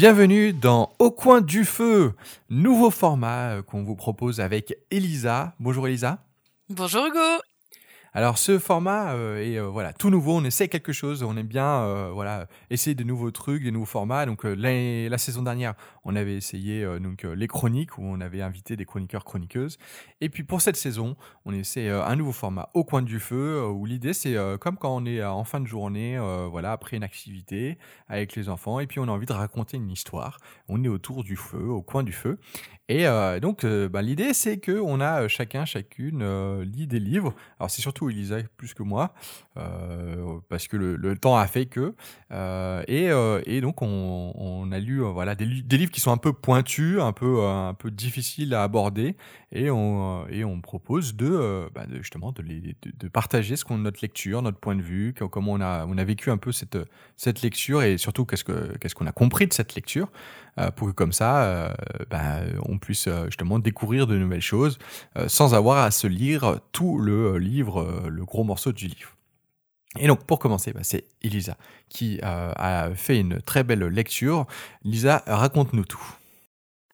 Bienvenue dans Au coin du feu, nouveau format euh, qu'on vous propose avec Elisa. Bonjour Elisa. Bonjour Hugo. Alors ce format euh, est euh, voilà tout nouveau. On essaie quelque chose. On aime bien euh, voilà essayer de nouveaux trucs, des nouveaux formats. Donc la, saison dernière, on avait essayé donc les chroniques où on avait invité des chroniqueurs chroniqueuses. Et puis pour cette saison, on essaie un nouveau format au coin du feu où l'idée c'est comme quand on est en fin de journée, voilà après une activité avec les enfants et puis on a envie de raconter une histoire. On est autour du feu, au coin du feu. Et euh, donc, euh, bah, l'idée, c'est que on a euh, chacun, chacune lit des livres. Alors, c'est surtout Elisa plus que moi, parce que le, temps a fait que. Et, donc, on, a lu voilà des, li- des livres qui sont un peu pointus, un peu un peu difficiles à aborder, et on propose de, bah, de justement de, partager ce qu'on notre lecture, notre point de vue, co- comment on a vécu un peu cette lecture et surtout qu'est-ce que qu'est-ce qu'on a compris de cette lecture pour que comme ça, euh, ben, on puisse euh, justement découvrir de nouvelles choses euh, sans avoir à se lire tout le euh, livre, euh, le gros morceau du livre. Et donc pour commencer, ben, c'est Elisa qui euh, a fait une très belle lecture. Lisa, raconte-nous tout.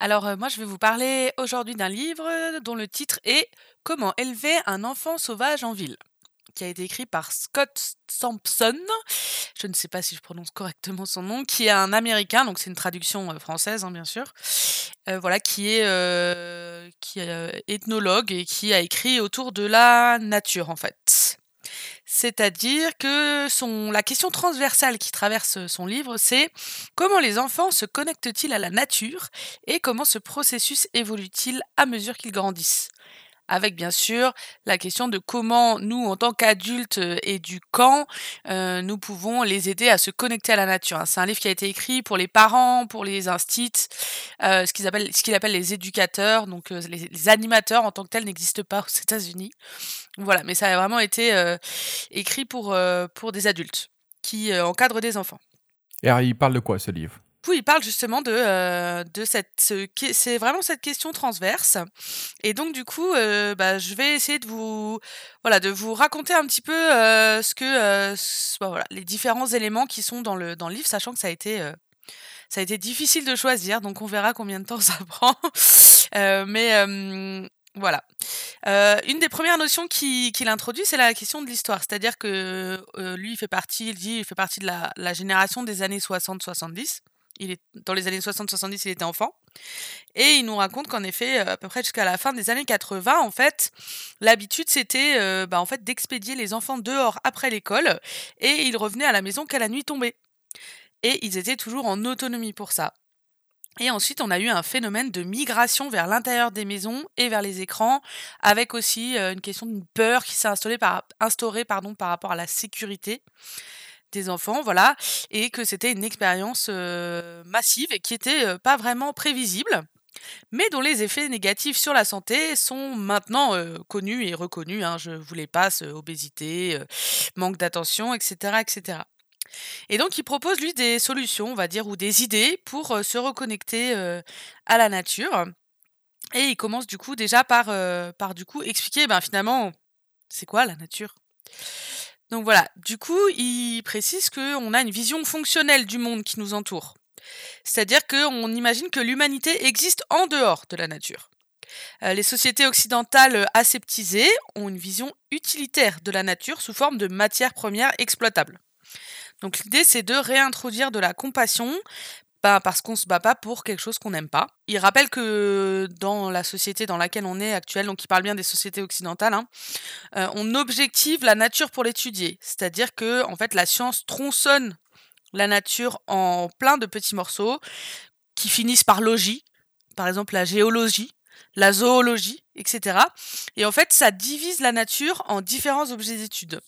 Alors euh, moi je vais vous parler aujourd'hui d'un livre dont le titre est Comment élever un enfant sauvage en ville qui a été écrit par Scott Sampson, je ne sais pas si je prononce correctement son nom, qui est un Américain, donc c'est une traduction euh, française hein, bien sûr, euh, voilà, qui est, euh, ethnologue et qui a écrit autour de la nature en fait. C'est-à-dire que la question transversale qui traverse son livre, c'est comment les enfants se connectent-ils à la nature et comment ce processus évolue-t-il à mesure qu'ils grandissent? Avec bien sûr la question de comment nous, en tant qu'adultes euh, éducants, euh, nous pouvons les aider à se connecter à la nature. hein. C'est un livre qui a été écrit pour les parents, pour les instits, euh, ce qu'ils appellent, ce qu'il appelle les éducateurs, donc les, animateurs en tant que tels n'existent pas aux États-Unis. Voilà, mais ça a vraiment été écrit pour, pour des adultes qui encadrent des enfants. Et alors, il parle de quoi ce livre? Il parle justement de, euh, cette. C'est vraiment cette question transverse. Et donc, du coup, euh, bah, je vais essayer de vous, voilà, de vous raconter un petit peu euh, ce que, bah, les différents éléments qui sont dans le, dans le livre, sachant que ça a été. ça a été difficile de choisir, donc on verra combien de temps ça prend. Mais voilà. Une des premières notions qui- qu'il introduit, c'est la question de l'histoire. C'est-à-dire que lui, il fait partie, il dit, il fait partie de la génération des années 60-70. Il est dans les années 60-70, il était enfant. Et il nous raconte qu'en effet, euh, à peu près jusqu'à la fin des années 80, en fait, l'habitude c'était euh, bah, en fait d'expédier les enfants dehors après l'école et ils revenaient à la maison qu'à la nuit tombée. Et ils étaient toujours en autonomie pour ça. Et ensuite, on a eu un phénomène de migration vers l'intérieur des maisons et vers les écrans, avec aussi euh, une question d'une peur qui s'est instaurée, par, instaurée pardon, par rapport à la sécurité des enfants, voilà, et que c'était une expérience euh, massive et qui était euh, pas vraiment prévisible, mais dont les effets négatifs sur la santé sont maintenant euh, connus et reconnus. hein, je vous les passe obésité, manque d'attention, etc., etc. Et donc, il propose, lui, des solutions, on va dire, ou des idées pour se reconnecter à la nature. Et il commence, du coup, déjà par, par du coup, expliquer, ben, finalement, c'est quoi la nature? Donc voilà, du coup, il précise qu'on a une vision fonctionnelle du monde qui nous entoure. C'est-à-dire qu'on imagine que l'humanité existe en dehors de la nature. Euh, les sociétés occidentales aseptisées ont une vision utilitaire de la nature sous forme de matières premières exploitables. Donc l'idée, c'est de réintroduire de la compassion, parce qu'on se bat pas pour quelque chose qu'on n'aime pas. Il rappelle que dans la société dans laquelle on est actuelle, donc il parle bien des sociétés occidentales, hein, euh, on objective la nature pour l'étudier. C'est-à-dire que en fait, la science tronçonne la nature en plein de petits morceaux qui finissent par logis, par exemple la géologie, la zoologie, etc. Et en fait, ça divise la nature en différents objets d'étude.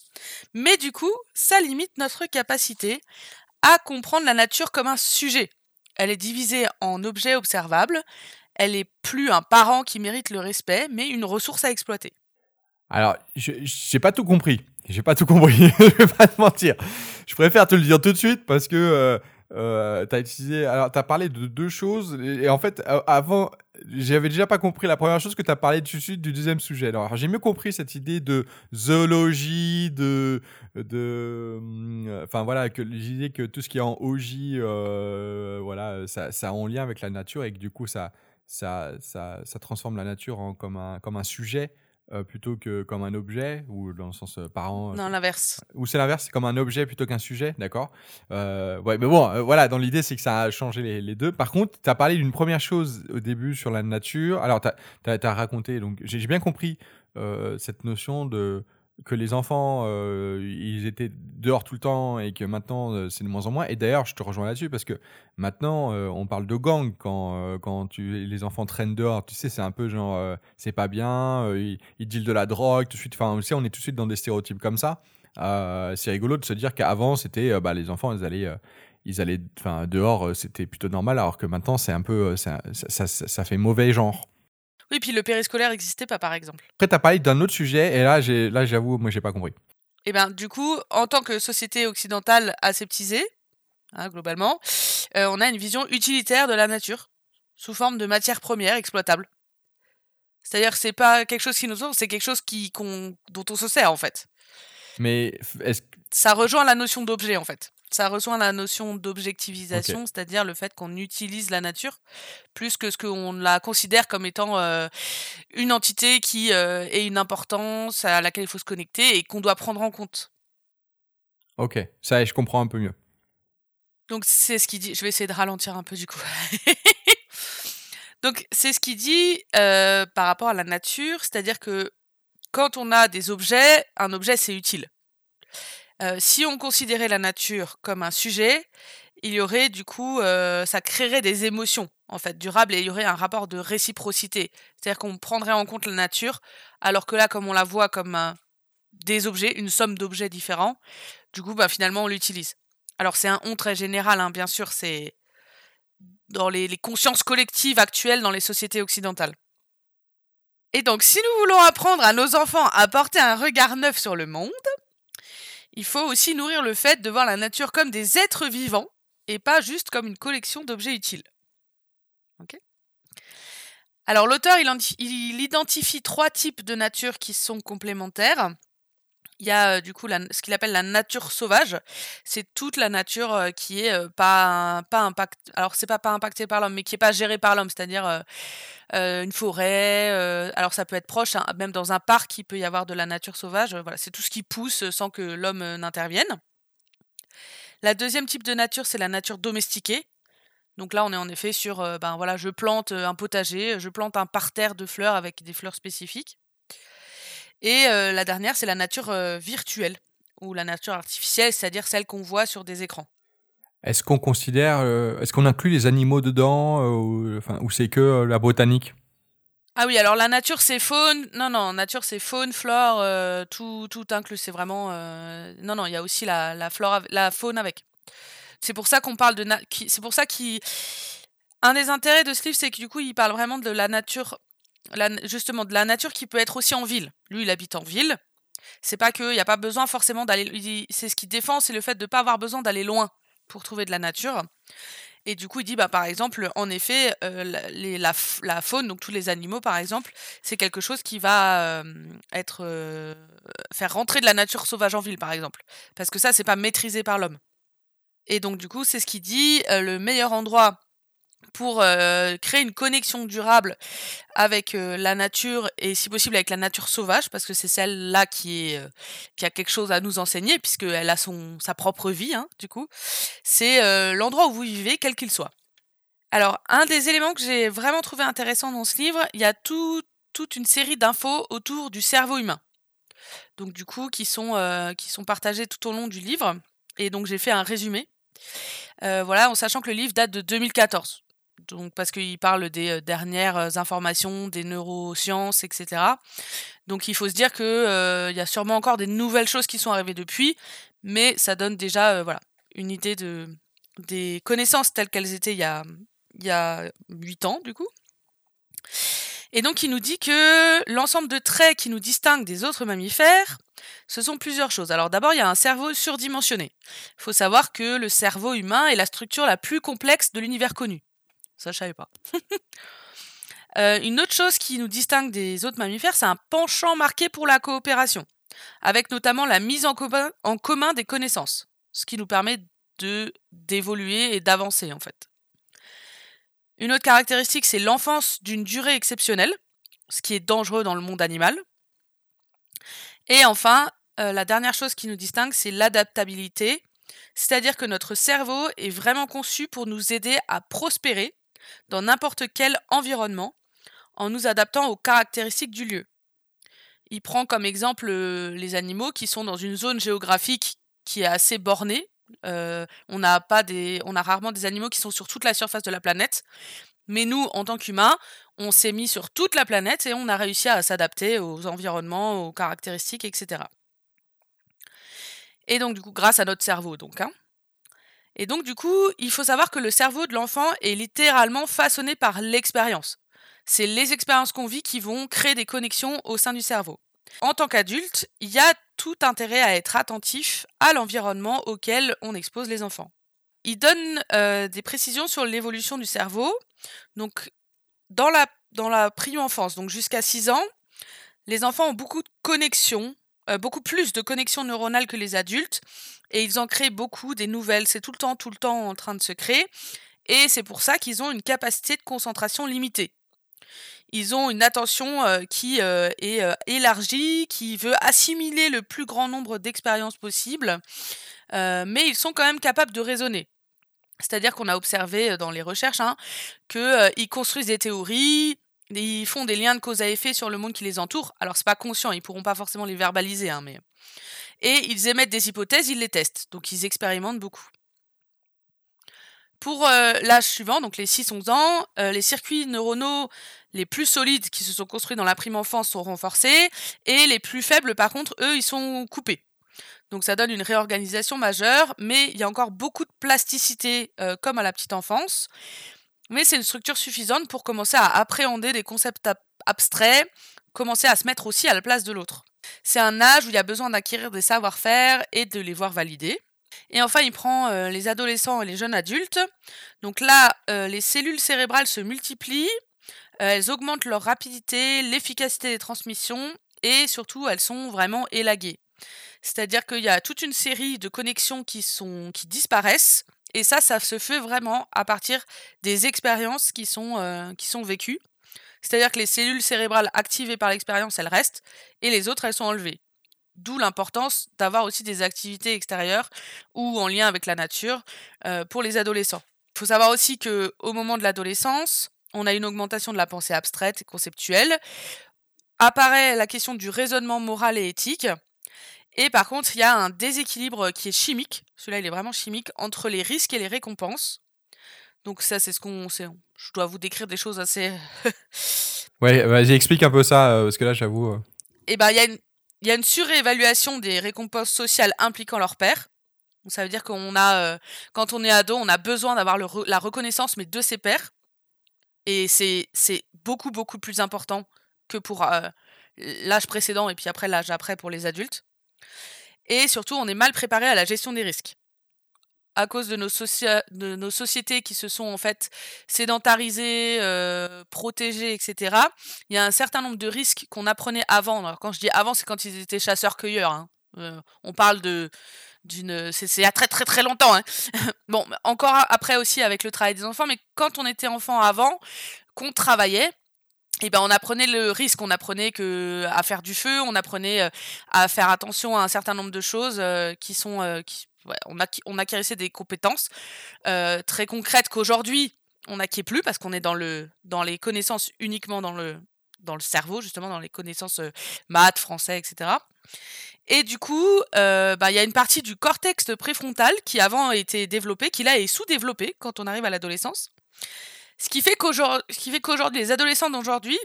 Mais du coup, ça limite notre capacité à comprendre la nature comme un sujet. Elle est divisée en objets observables, elle est plus un parent qui mérite le respect, mais une ressource à exploiter. Alors, j'ai pas tout compris. J'ai pas tout compris. je vais pas te mentir. Je préfère te le dire tout de suite parce que euh, euh, t'as utilisé. Alors, t'as parlé de deux choses. Et, en fait, avant, j'avais déjà pas compris la première chose que t'as parlé du, du deuxième sujet. Alors, j'ai mieux compris cette idée de zoologie, de. de hum, enfin, voilà, que l'idée que tout ce qui est en OJ, euh, voilà, ça, ça a en lien avec la nature et que du coup, ça, ça, ça, ça transforme la nature en, comme, un, comme un sujet. Euh, plutôt que comme un objet ou dans le sens euh, parent Non, l'inverse. Ou c'est l'inverse, c'est comme un objet plutôt qu'un sujet, d'accord? Euh, Ouais, mais bon, voilà, dans l'idée, c'est que ça a changé les, les deux. Par contre, tu as parlé d'une première chose au début sur la nature. Alors, tu as, as, raconté, donc j'ai bien compris cette notion de que les enfants, euh, ils étaient dehors tout le temps et que maintenant, euh, c'est de moins en moins. Et d'ailleurs, je te rejoins là-dessus parce que maintenant, euh, on parle de gang quand, quand les enfants traînent dehors. Tu sais, c'est un peu genre, c'est pas bien, ils, ils dealent de la drogue, tout de suite. Enfin, on est tout de suite dans des stéréotypes comme ça. c'est rigolo de se dire qu'avant, c'était bah, les enfants, ils allaient. ils allaient, enfin, dehors, c'était plutôt normal, alors que maintenant, c'est un peu, ça fait mauvais genre. Oui, puis le périscolaire n'existait pas, par exemple. Après, tu as parlé d'un autre sujet, et là, là j'avoue, moi, j'ai pas compris. Eh bien, du coup, en tant que société occidentale aseptisée, hein, globalement, euh, on a une vision utilitaire de la nature, sous forme de matière première exploitable. C'est-à-dire que c'est pas quelque chose qui nous sort, c'est quelque chose qui, dont on se sert, en fait. Mais est-ce... Ça rejoint la notion d'objet, en fait ça rejoint la notion d'objectivisation, c'est-à-dire le fait qu'on utilise la nature plus que ce qu'on la considère comme étant euh, une entité qui euh, une importance à laquelle il faut se connecter et qu'on doit prendre en compte. Ok, ça je comprends un peu mieux. Donc c'est ce qu'il dit. Je vais essayer de ralentir un peu du coup. Donc c'est ce qu'il dit euh, par rapport à la nature, c'est-à-dire que quand on a des objets, un objet c'est utile. Euh, si on considérait la nature comme un sujet, il y aurait du coup, euh, ça créerait des émotions en fait durables et il y aurait un rapport de réciprocité. C'est-à-dire qu'on prendrait en compte la nature, alors que là, comme on la voit comme des objets, une somme d'objets différents, du coup, bah, finalement, on l'utilise. Alors c'est un on très général, hein, bien sûr, c'est dans les, les consciences collectives actuelles dans les sociétés occidentales. Et donc, si nous voulons apprendre à nos enfants à porter un regard neuf sur le monde, il faut aussi nourrir le fait de voir la nature comme des êtres vivants et pas juste comme une collection d'objets utiles. Alors l'auteur, il, identifie trois types de nature qui sont complémentaires. Il y a du coup ce qu'il appelle la nature sauvage. C'est toute la nature qui est pas pas impactée par l'homme, mais qui est pas gérée par l'homme. C'est-à-dire une forêt. alors ça peut être proche, hein, même dans un parc, il peut y avoir de la nature sauvage. c'est tout ce qui pousse sans que l'homme n'intervienne. La deuxième type de nature, c'est la nature domestiquée. Donc là, on est en effet sur, ben voilà, je plante un potager, je plante un parterre de fleurs avec des fleurs spécifiques. Et la dernière, c'est la nature virtuelle ou la nature artificielle, c'est-à-dire celle qu'on voit sur des écrans. Est-ce qu'on considère, est-ce qu'on inclut les animaux dedans ou, enfin, ou c'est que la botanique? Ah oui, alors la nature c'est faune, non non, nature c'est faune, flore, tout tout inclus, c'est vraiment non non, il y a aussi la, la flore, la faune avec. C'est pour ça qu'on parle de, c'est pour ça qu'il, un des intérêts de ce livre, c'est que du coup il parle vraiment de la nature justement de la nature qui peut être aussi en ville. Lui, il habite en ville. C'est pas qu'il n'y a pas besoin forcément d'aller. C'est ce qu'il défend, c'est le fait de ne pas avoir besoin d'aller loin pour trouver de la nature. Et du coup, il dit, bah, par exemple, en effet, euh, la, faune, donc tous les animaux, par exemple, c'est quelque chose qui va euh, être euh, faire rentrer de la nature sauvage en ville, par exemple, parce que ça, c'est pas maîtrisé par l'homme. Et donc, du coup, c'est ce qu'il dit, le meilleur endroit pour créer une connexion durable avec la nature et si possible avec la nature sauvage parce que c'est celle-là qui est qui a quelque chose à nous enseigner puisqu'elle a son sa propre vie hein, du coup. C'est l'endroit où vous vivez quel qu'il soit. Alors un des éléments que j'ai vraiment trouvé intéressant dans ce livre il y a tout, toute une série d'infos autour du cerveau humain. Donc du coup qui sont qui sont partagées tout au long du livre. Et donc j'ai fait un résumé. Voilà en sachant que le livre date de 2014 donc parce qu'il parle des dernières informations des neurosciences, etc. Donc il faut se dire qu'il y a sûrement encore des nouvelles choses qui sont arrivées depuis, mais ça donne déjà voilà une idée de des connaissances telles qu'elles étaient il y a il y a 8 ans du coup. Et donc, il nous dit que l'ensemble de traits qui nous distinguent des autres mammifères, ce sont plusieurs choses. Alors d'abord, il y a un cerveau surdimensionné. Il faut savoir que le cerveau humain est la structure la plus complexe de l'univers connu. Ça, je savais pas. Euh, une autre chose qui nous distingue des autres mammifères, c'est un penchant marqué pour la coopération, avec notamment la mise en commun, des connaissances, ce qui nous permet d'évoluer et d'avancer en fait. Une autre caractéristique, c'est l'enfance d'une durée exceptionnelle, ce qui est dangereux dans le monde animal. Et enfin, euh, la dernière chose qui nous distingue, c'est l'adaptabilité, c'est-à-dire que notre cerveau est vraiment conçu pour nous aider à prospérer dans n'importe quel environnement en nous adaptant aux caractéristiques du lieu. Il prend comme exemple euh, les animaux qui sont dans une zone géographique qui est assez bornée. Euh, on n'a pas on a rarement des animaux qui sont sur toute la surface de la planète. Mais nous, en tant qu'humains, on s'est mis sur toute la planète et on a réussi à s'adapter aux environnements, aux caractéristiques, etc. Et donc, du coup, grâce à notre cerveau, donc. Hein. Et donc, du coup, il faut savoir que le cerveau de l'enfant est littéralement façonné par l'expérience. C'est les expériences qu'on vit qui vont créer des connexions au sein du cerveau. En tant qu'adulte, il y a tout intérêt à être attentif à l'environnement auquel on expose les enfants. Il donne euh, des précisions sur l'évolution du cerveau. Donc, dans la, dans la prime enfance, donc jusqu'à 6 ans, les enfants ont beaucoup de connexions, beaucoup plus de connexions neuronales que les adultes, et ils en créent beaucoup des nouvelles. C'est tout le temps, tout le temps en train de se créer, et c'est pour ça qu'ils ont une capacité de concentration limitée. Ils ont une attention euh, qui est élargie, qui veut assimiler le plus grand nombre d'expériences possibles, mais ils sont quand même capables de raisonner. C'est-à-dire qu'on a observé dans les recherches hein, qu'ils construisent des théories, ils font des liens de cause à effet sur le monde qui les entoure. Alors c'est pas conscient, ils pourront pas forcément les verbaliser, hein, mais et ils émettent des hypothèses, ils les testent, donc ils expérimentent beaucoup. Pour l'âge suivant, donc les 6-11 ans, les circuits neuronaux les plus solides qui se sont construits dans la prime enfance sont renforcés et les plus faibles, par contre, eux, ils sont coupés. Donc ça donne une réorganisation majeure, mais il y a encore beaucoup de plasticité euh, comme à la petite enfance. Mais c'est une structure suffisante pour commencer à appréhender des concepts abstraits, commencer à se mettre aussi à la place de l'autre. C'est un âge où il y a besoin d'acquérir des savoir-faire et de les voir valider. Et enfin, il prend euh, les adolescents et les jeunes adultes. Donc là, euh, les cellules cérébrales se multiplient, elles augmentent leur rapidité, l'efficacité des transmissions et surtout, elles sont vraiment élaguées. C'est-à-dire qu'il y a toute une série de connexions qui disparaissent. Et ça, ça se fait vraiment à partir des expériences qui sont, euh, qui sont vécues. C'est-à-dire que les cellules cérébrales activées par l'expérience, elles restent, et les autres, elles sont enlevées. D'où l'importance d'avoir aussi des activités extérieures ou en lien avec la nature euh, pour les adolescents. Il faut savoir aussi qu'au moment de l'adolescence, on a une augmentation de la pensée abstraite et conceptuelle. Apparaît la question du raisonnement moral et éthique. Et par contre, il y a un déséquilibre qui est chimique, celui-là il est vraiment chimique, entre les risques et les récompenses. Donc ça c'est ce qu'on sait. Je dois vous décrire des choses assez... ouais, vas-y explique un peu ça, euh, parce que là j'avoue... Euh. Eh ben il y, a une, y a une surévaluation des récompenses sociales impliquant leur père. Donc, ça veut dire qu'on a, euh, quand on est ado, on a besoin d'avoir la reconnaissance, mais de ses pairs. Et c'est beaucoup, beaucoup plus important que pour l'âge précédent et puis après l'âge après pour les adultes. Et surtout, on est mal préparé à la gestion des risques. À cause de nos, de nos sociétés qui se sont en fait sédentarisées, euh, protégées, etc., il y a un certain nombre de risques qu'on apprenait avant. Alors, quand je dis avant, c'est quand ils étaient chasseurs-cueilleurs. Hein. Euh, on parle de d'une c'est il y a très très très longtemps hein. bon encore après aussi avec le travail des enfants mais quand on était enfant avant qu'on travaillait eh ben on apprenait le risque, on apprenait que à faire du feu, on apprenait euh, à faire attention à un certain nombre de choses euh, qui sont euh, qui, on, acquérissait des compétences très concrètes qu'aujourd'hui on n'acquiert plus parce qu'on est dans le dans les connaissances uniquement dans le dans le cerveau justement dans les connaissances maths, français, etc. Et du coup, bah, il y a une partie du cortex préfrontal qui avant était développée, qui là est sous-développée quand on arrive à l'adolescence. Ce qui fait qu'aujourd'hui, les adolescents d'aujourd'hui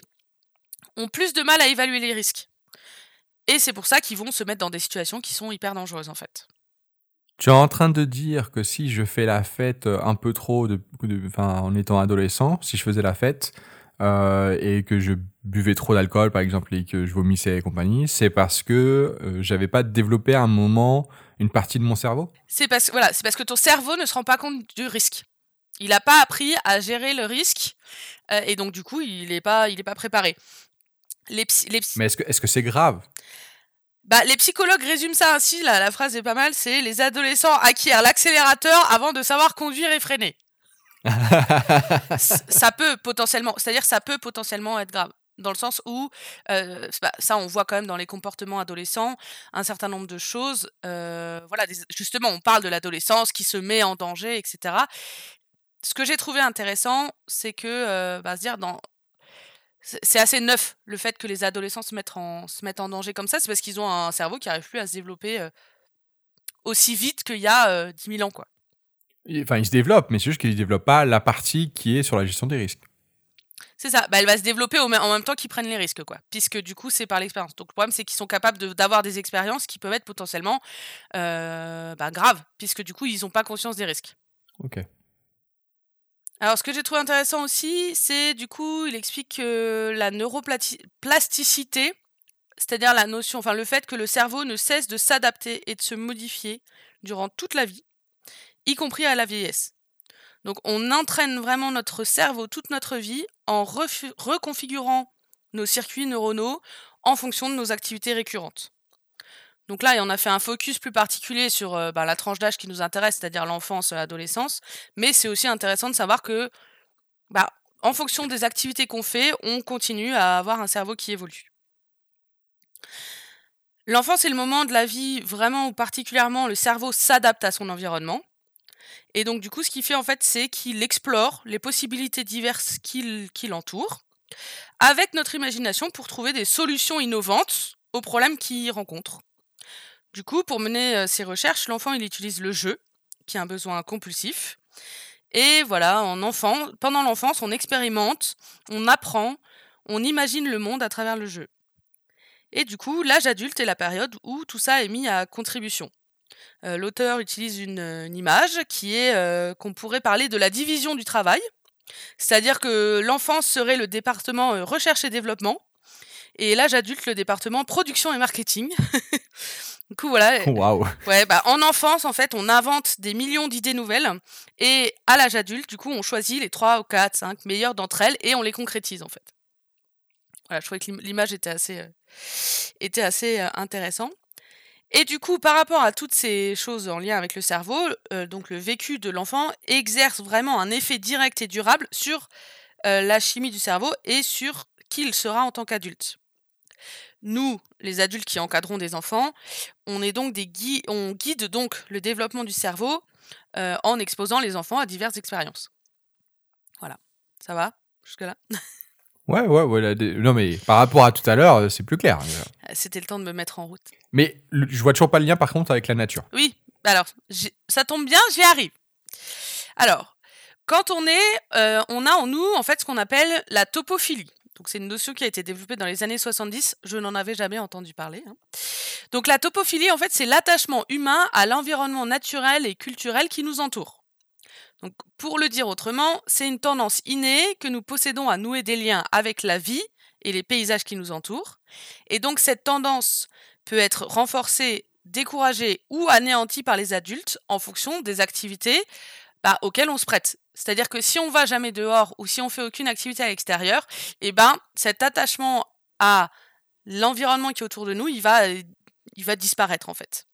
ont plus de mal à évaluer les risques. Et c'est pour ça qu'ils vont se mettre dans des situations qui sont hyper dangereuses en fait. Tu es en train de dire que si je fais la fête un peu trop de, en étant adolescent, si je faisais la fête, euh, et que je buvais trop d'alcool, par exemple, et que je vomissais et compagnie, c'est parce que euh, j'avais pas développé à un moment une partie de mon cerveau? C'est parce, voilà, c'est parce que ton cerveau ne se rend pas compte du risque. Il n'a pas appris à gérer le risque euh, et donc du coup, il n'est pas, il est pas préparé. Les, les Mais est-ce que est-ce que c'est grave? Bah, les psychologues résument ça ainsi, la, la phrase est pas mal, c'est les adolescents acquièrent l'accélérateur avant de savoir conduire et freiner. ça peut potentiellement, c'est-à-dire ça peut potentiellement être grave dans le sens où euh, ça on voit quand même dans les comportements adolescents un certain nombre de choses euh, voilà justement on parle de l'adolescence qui se met en danger etc ce que j'ai trouvé intéressant c'est que euh, bah, se dire dans c'est assez neuf le fait que les adolescents se mettent en, se mettent en danger comme ça c'est parce qu'ils ont un cerveau qui n'arrive plus à se développer aussi vite qu'il y a 10 000 ans quoi Enfin, il se développe, mais c'est juste qu'il ne développe pas la partie qui est sur la gestion des risques. C'est ça. Bah, elle va se développer en même temps qu'ils prennent les risques, quoi. Puisque du coup, c'est par l'expérience. Donc le problème, c'est qu'ils sont capables d'avoir des expériences qui peuvent être potentiellement euh, bah, graves, puisque du coup, ils n'ont pas conscience des risques. Ok. Alors, ce que j'ai trouvé intéressant aussi, c'est du coup, il explique que la neuroplasticité, c'est-à-dire la notion, enfin le fait que le cerveau ne cesse de s'adapter et de se modifier durant toute la vie, y compris à la vieillesse. Donc on entraîne vraiment notre cerveau toute notre vie en reconfigurant nos circuits neuronaux en fonction de nos activités récurrentes. Donc là, on a fait un focus plus particulier sur euh, bah, la tranche d'âge qui nous intéresse, c'est-à-dire l'enfance, l'adolescence, mais c'est aussi intéressant de savoir que, bah, en fonction des activités qu'on fait, on continue à avoir un cerveau qui évolue. L'enfance est le moment de la vie vraiment où particulièrement le cerveau s'adapte à son environnement. Et donc, du coup, ce qu'il fait, en fait, c'est qu'il explore les possibilités diverses qui, l'entourent, avec notre imagination pour trouver des solutions innovantes aux problèmes qu'il rencontre. Du coup, pour mener euh, ses recherches, l'enfant, il utilise le jeu, qui est un besoin compulsif. Et voilà, en enfant, pendant l'enfance, on expérimente, on apprend, on imagine le monde à travers le jeu. Et du coup, l'âge adulte est la période où tout ça est mis à contribution. Euh, l'auteur utilise une, image qui est euh, qu'on pourrait parler de la division du travail. C'est-à-dire que l'enfance serait le département euh, recherche et développement et l'âge adulte le département production et marketing. du coup voilà. Ouais, bah en enfance en fait, on invente des millions d'idées nouvelles et à l'âge adulte, du coup, on choisit les 3 ou 4, 5 meilleures d'entre elles et on les concrétise en fait. Voilà, je trouvais que l'image était assez était assez intéressant. Et du coup, par rapport à toutes ces choses en lien avec le cerveau, euh, donc le vécu de l'enfant exerce vraiment un effet direct et durable sur euh, la chimie du cerveau et sur qui il sera en tant qu'adulte. Nous, les adultes qui encadrons des enfants, on est donc des on guide donc le développement du cerveau euh, en exposant les enfants à diverses expériences. Voilà, ça va jusque là. Ouais, ouais, ouais. Non, mais par rapport à tout à l'heure, c'est plus clair. C'était le temps de me mettre en route. Mais je vois toujours pas le lien, par contre, avec la nature. Oui, alors, ça tombe bien, j'y arrive. Alors, quand on est, euh, on a en nous, en fait, ce qu'on appelle la topophilie. Donc, c'est une notion qui a été développée dans les années 70. Je n'en avais jamais entendu parler. Hein. Donc, la topophilie, en fait, c'est l'attachement humain à l'environnement naturel et culturel qui nous entoure. Donc, pour le dire autrement, c'est une tendance innée que nous possédons à nouer des liens avec la vie et les paysages qui nous entourent. Et donc, cette tendance peut être renforcée, découragée ou anéantie par les adultes en fonction des activités bah, auxquelles on se prête. C'est-à-dire que si on va jamais dehors ou si on fait aucune activité à l'extérieur, eh ben, cet attachement à l'environnement qui est autour de nous, il va, il va disparaître en fait.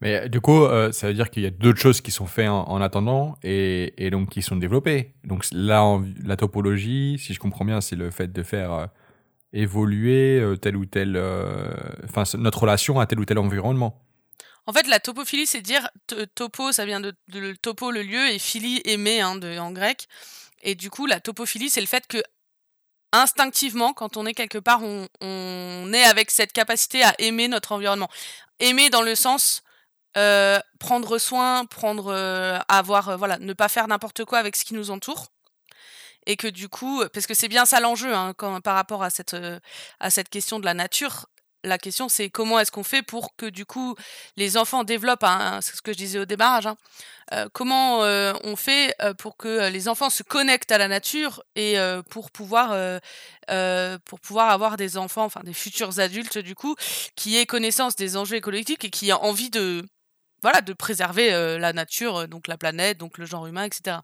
Mais du coup, euh, ça veut dire qu'il y a d'autres choses qui sont faites en, attendant et, donc qui sont développées. Donc là, la topologie, si je comprends bien, c'est le fait de faire euh, évoluer euh, tel ou tel, enfin notre relation à tel ou tel environnement. En fait, la topophilie, c'est dire topo, ça vient de, topo le lieu et philie aimer hein, de, en grec. Et du coup, la topophilie, c'est le fait que instinctivement, quand on est quelque part, on, est avec cette capacité à aimer notre environnement. Aimer dans le sens euh, prendre soin, prendre, euh, avoir, euh, voilà, ne pas faire n'importe quoi avec ce qui nous entoure. Et que du coup, parce que c'est bien ça l'enjeu hein, par rapport à cette, à cette question de la nature, la question c'est comment est-ce qu'on fait pour que du coup les enfants développent c'est ce que je disais au démarrage, hein, euh, comment euh, on fait euh, pour que les enfants se connectent à la nature et pour pouvoir pour pouvoir avoir des enfants, enfin des futurs adultes du coup, qui aient connaissance des enjeux écologiques et qui aient envie de voilà de préserver la nature, donc la planète, donc le genre humain, etc.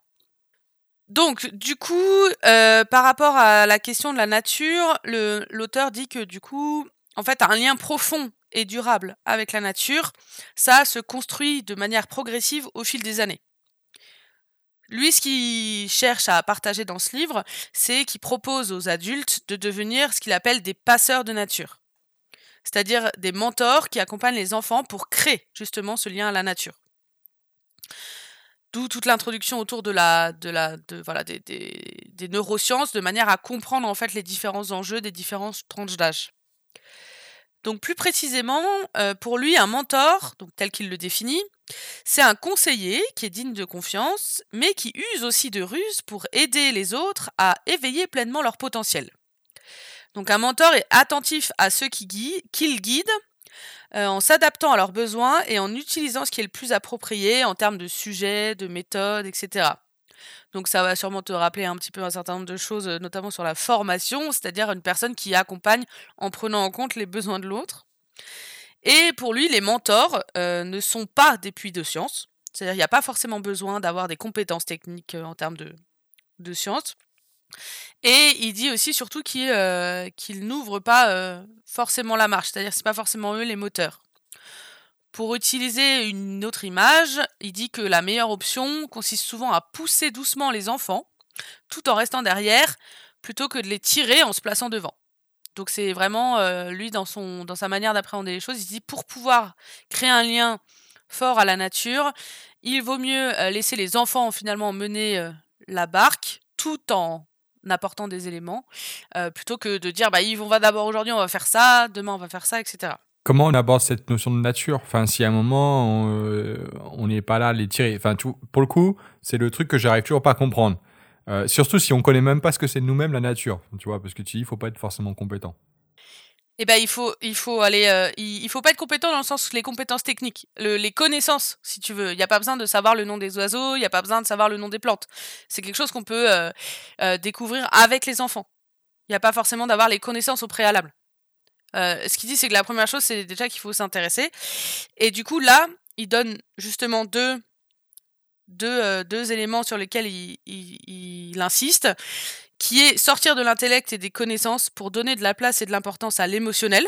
Donc, du coup, par rapport à la question de la nature, l'auteur dit que du coup, en fait, un lien profond et durable avec la nature, ça se construit de manière progressive au fil des années. Lui, ce qu'il cherche à partager dans ce livre, c'est qu'il propose aux adultes de devenir ce qu'il appelle des passeurs de nature. C'est-à-dire des mentors qui accompagnent les enfants pour créer justement ce lien à la nature. D'où toute l'introduction autour de la, de la, voilà, des, des, neurosciences, de manière à comprendre en fait les différents enjeux des différentes tranches d'âge. Donc plus précisément, euh, pour lui, un mentor, donc tel qu'il le définit, c'est un conseiller qui est digne de confiance, mais qui use aussi de ruses pour aider les autres à éveiller pleinement leur potentiel. Donc un mentor est attentif à ceux qu'il guide, euh, en s'adaptant à leurs besoins et en utilisant ce qui est le plus approprié en termes de sujets, de méthodes, etc. Donc ça va sûrement te rappeler un petit peu un certain nombre de choses, euh, notamment sur la formation, c'est-à-dire une personne qui accompagne en prenant en compte les besoins de l'autre. Et pour lui, les mentors euh, ne sont pas des puits de science. C'est-à-dire qu'il n'y a pas forcément besoin d'avoir des compétences techniques euh, en termes de, de science. Et il dit aussi surtout qu'ils n'ouvrent pas forcément la marche, c'est-à-dire que ce pas forcément eux les moteurs. Pour utiliser une autre image, il dit que la meilleure option consiste souvent à pousser doucement les enfants, tout en restant derrière, plutôt que de les tirer en se plaçant devant. Donc c'est vraiment euh, lui dans son dans sa manière d'appréhender les choses, il dit pour pouvoir créer un lien fort à la nature, il vaut mieux euh, laisser les enfants finalement mener euh, la barque tout en apportant des éléments, plutôt que de dire bah on va d'abord aujourd'hui on va faire ça, demain on va faire ça, etc comment on aborde cette notion de nature? Enfin, si à un moment on n'est pas là à les tirer. Enfin, pour le coup, c'est le truc que j'arrive toujours pas à comprendre. Euh, surtout si on connaît même pas ce que c'est nous-mêmes la nature, tu vois, parce que tu dis, il faut pas être forcément compétent. Eh ben, il faut, il faut aller, euh, il, faut pas être compétent dans le sens les compétences techniques, les connaissances, si tu veux. Il n'y a pas besoin de savoir le nom des oiseaux, il n'y a pas besoin de savoir le nom des plantes. C'est quelque chose qu'on peut euh, découvrir avec les enfants. Il n'y a pas forcément d'avoir les connaissances au préalable. Euh, ce qu'il dit, c'est que la première chose, c'est déjà qu'il faut s'intéresser. Et du coup, là, il donne justement deux, deux, euh, deux éléments sur lesquels il, il, insiste, qui est sortir de l'intellect et des connaissances pour donner de la place et de l'importance à l'émotionnel.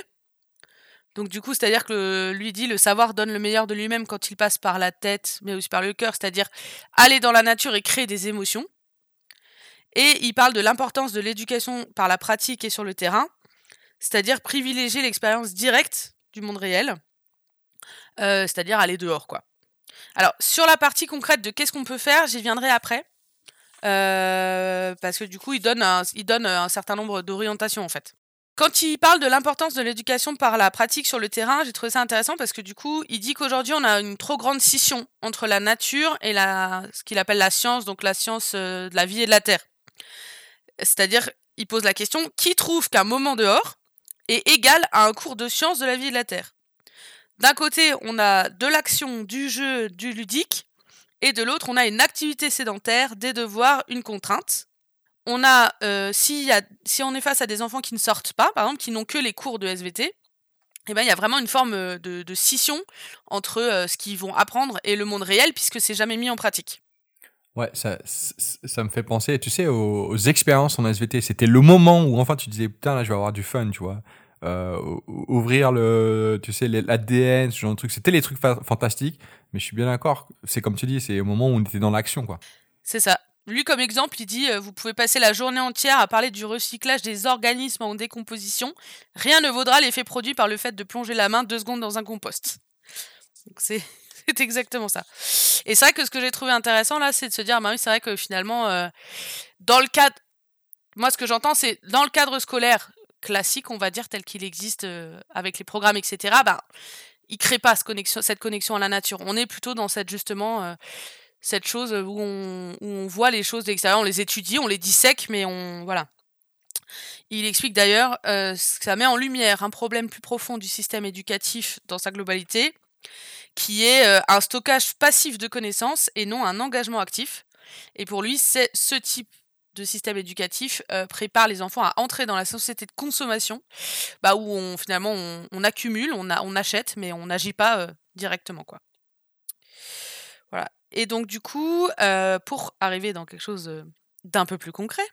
Donc du coup, c'est-à-dire que lui dit le savoir donne le meilleur de lui-même quand il passe par la tête, mais aussi par le cœur, c'est-à-dire aller dans la nature et créer des émotions. Et il parle de l'importance de l'éducation par la pratique et sur le terrain, c'est-à-dire privilégier l'expérience directe du monde réel, euh, c'est-à-dire aller dehors, quoi. Alors, sur la partie concrète de qu'est-ce qu'on peut faire, j'y viendrai après, euh, parce que du coup, il donne un, certain nombre d'orientations, en fait. Quand il parle de l'importance de l'éducation par la pratique sur le terrain, j'ai trouvé ça intéressant parce que du coup, il dit qu'aujourd'hui, on a une trop grande scission entre la nature et ce qu'il appelle la science, donc la science euh, de la vie et de la terre. C'est-à-dire, il pose la question, qui trouve qu'un moment dehors, est égal à un cours de sciences de la vie de la Terre. D'un côté, on a de l'action, du jeu, du ludique, et de l'autre, on a une activité sédentaire, des devoirs, une contrainte. On a, euh, si, si on est face à des enfants qui ne sortent pas, par exemple, qui n'ont que les cours de SVT, eh ben, il y a vraiment une forme euh, de, scission entre euh, ce qu'ils vont apprendre et le monde réel, puisque c'est jamais mis en pratique. Ouais, ça, ça me fait penser, tu sais, aux, expériences en SVT. C'était le moment où enfin tu disais, putain, là, je vais avoir du fun, tu vois. Euh, ouvrir le, tu sais, l'ADN, ce genre de trucs. C'était les trucs fantastiques, mais je suis bien d'accord. C'est comme tu dis, c'est au moment où on était dans l'action, quoi. C'est ça. Lui, comme exemple, il dit euh, Vous pouvez passer la journée entière à parler du recyclage des organismes en décomposition. Rien ne vaudra l'effet produit par le fait de plonger la main deux secondes dans un compost. C'est exactement ça. Et c'est vrai que ce que j'ai trouvé intéressant là, c'est de se dire, bah oui, c'est vrai que finalement, euh, dans le cadre, moi ce que j'entends, c'est dans le cadre scolaire classique, on va dire tel qu'il existe euh, avec les programmes, etc. Bah, il crée pas cette connexion, à la nature. On est plutôt dans cette justement euh, cette chose où on, où on, voit les choses de l'extérieur, on les étudie, on les dissèque, mais on voilà. Il explique d'ailleurs euh, que ça met en lumière un problème plus profond du système éducatif dans sa globalité, qui est euh, un stockage passif de connaissances et non un engagement actif. Et pour lui, c'est ce type de système éducatif euh, prépare les enfants à entrer dans la société de consommation, bah, où on, finalement on, accumule, on, achète, mais on n'agit pas euh, directement. Et donc du coup, euh, pour arriver dans quelque chose d'un peu plus concret,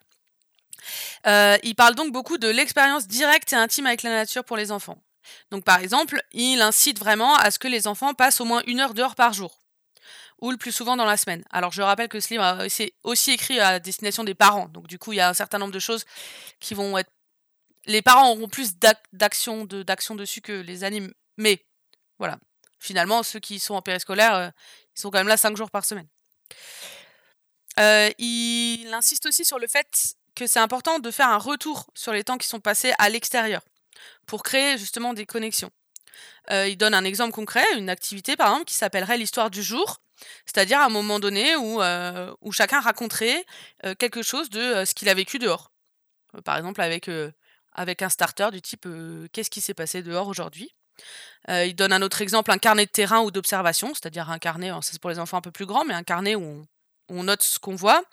il parle donc beaucoup de l'expérience directe et intime avec la nature pour les enfants. Donc par exemple, il incite vraiment à ce que les enfants passent au moins une heure dehors par jour ou le plus souvent dans la semaine. Alors je rappelle que ce livre c'est aussi écrit à destination des parents. Donc du coup, il y a un certain nombre de choses qui vont être les parents auront plus d'action de, dessus que les animes. Mais voilà, finalement, ceux qui sont en périscolaire, euh, ils sont quand même là cinq jours par semaine. Euh, il insiste aussi sur le fait que c'est important de faire un retour sur les temps qui sont passés à l'extérieur pour créer justement des connexions. Euh, il donne un exemple concret, une activité par exemple qui s'appellerait l'histoire du jour, c'est-à-dire un moment donné où, euh, chacun raconterait euh, quelque chose de ce qu'il a vécu dehors. par exemple avec, avec un starter du type qu'est-ce qui s'est passé dehors aujourd'hui? Il donne un autre exemple, un carnet de terrain ou d'observation, c'est-à-dire un carnet, c'est pour les enfants un peu plus grands, mais un carnet où on, on note ce qu'on voit.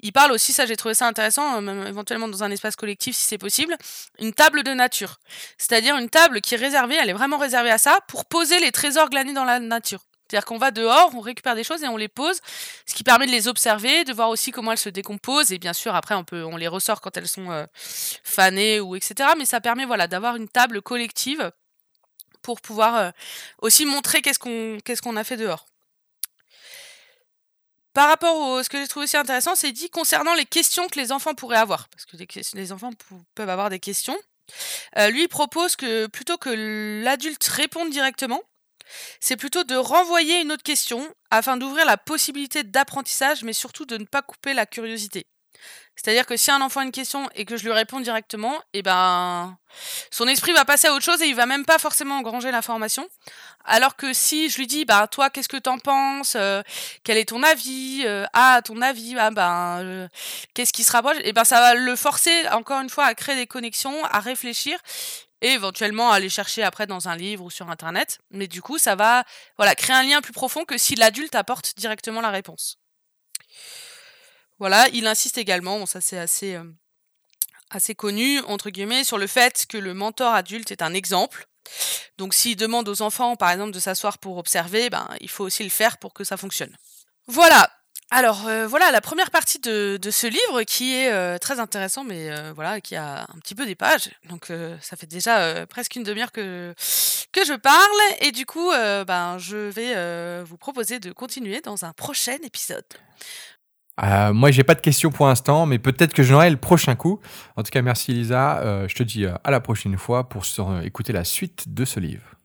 Il parle aussi, ça j'ai trouvé ça intéressant, euh, même éventuellement dans un espace collectif si c'est possible, une table de nature. C'est-à-dire une table qui est réservée, elle est vraiment réservée à ça, pour poser les trésors glanés dans la nature. C'est-à-dire qu'on va dehors, on récupère des choses et on les pose, ce qui permet de les observer, de voir aussi comment elles se décomposent. Et bien sûr, après, on, peut, on les ressort quand elles sont euh, fanées ou etc. Mais ça permet voilà, d'avoir une table collective pour pouvoir euh, aussi montrer qu'est-ce qu'on qu'est-ce a fait dehors. Par rapport à ce que j'ai trouvé aussi intéressant, c'est dit concernant les questions que les enfants pourraient avoir, parce que les, enfants peuvent avoir des questions. Euh, lui propose que plutôt que l'adulte réponde directement, c'est plutôt de renvoyer une autre question afin d'ouvrir la possibilité d'apprentissage, mais surtout de ne pas couper la curiosité. C'est-à-dire que si un enfant a une question et que je lui réponds directement, eh ben son esprit va passer à autre chose et il va même pas forcément engranger l'information. Alors que si je lui dis bah toi qu'est-ce que t'en penses, euh, quel est ton avis, ah ton avis, ah ben euh, qu'est-ce qui se rapproche, eh ben ça va le forcer encore une fois à créer des connexions, à réfléchir et éventuellement aller chercher après dans un livre ou sur internet. Mais du coup ça va voilà créer un lien plus profond que si l'adulte apporte directement la réponse. Voilà, il insiste également, ça c'est assez, euh, assez connu, entre guillemets, sur le fait que le mentor adulte est un exemple. Donc s'il demande aux enfants, par exemple, de s'asseoir pour observer, ben, il faut aussi le faire pour que ça fonctionne. Voilà. Alors euh, voilà la première partie de, ce livre qui est euh, très intéressant, mais voilà qui a un petit peu des pages. Donc ça fait déjà presque une demi-heure que que je parle et du coup ben je vais vous proposer de continuer dans un prochain épisode. Euh, moi, j'ai pas de questions pour l'instant, mais peut-être que j'en aurai le prochain coup. En tout cas, merci Lisa. Euh, je te dis euh, à la prochaine fois pour écouter la suite de ce livre.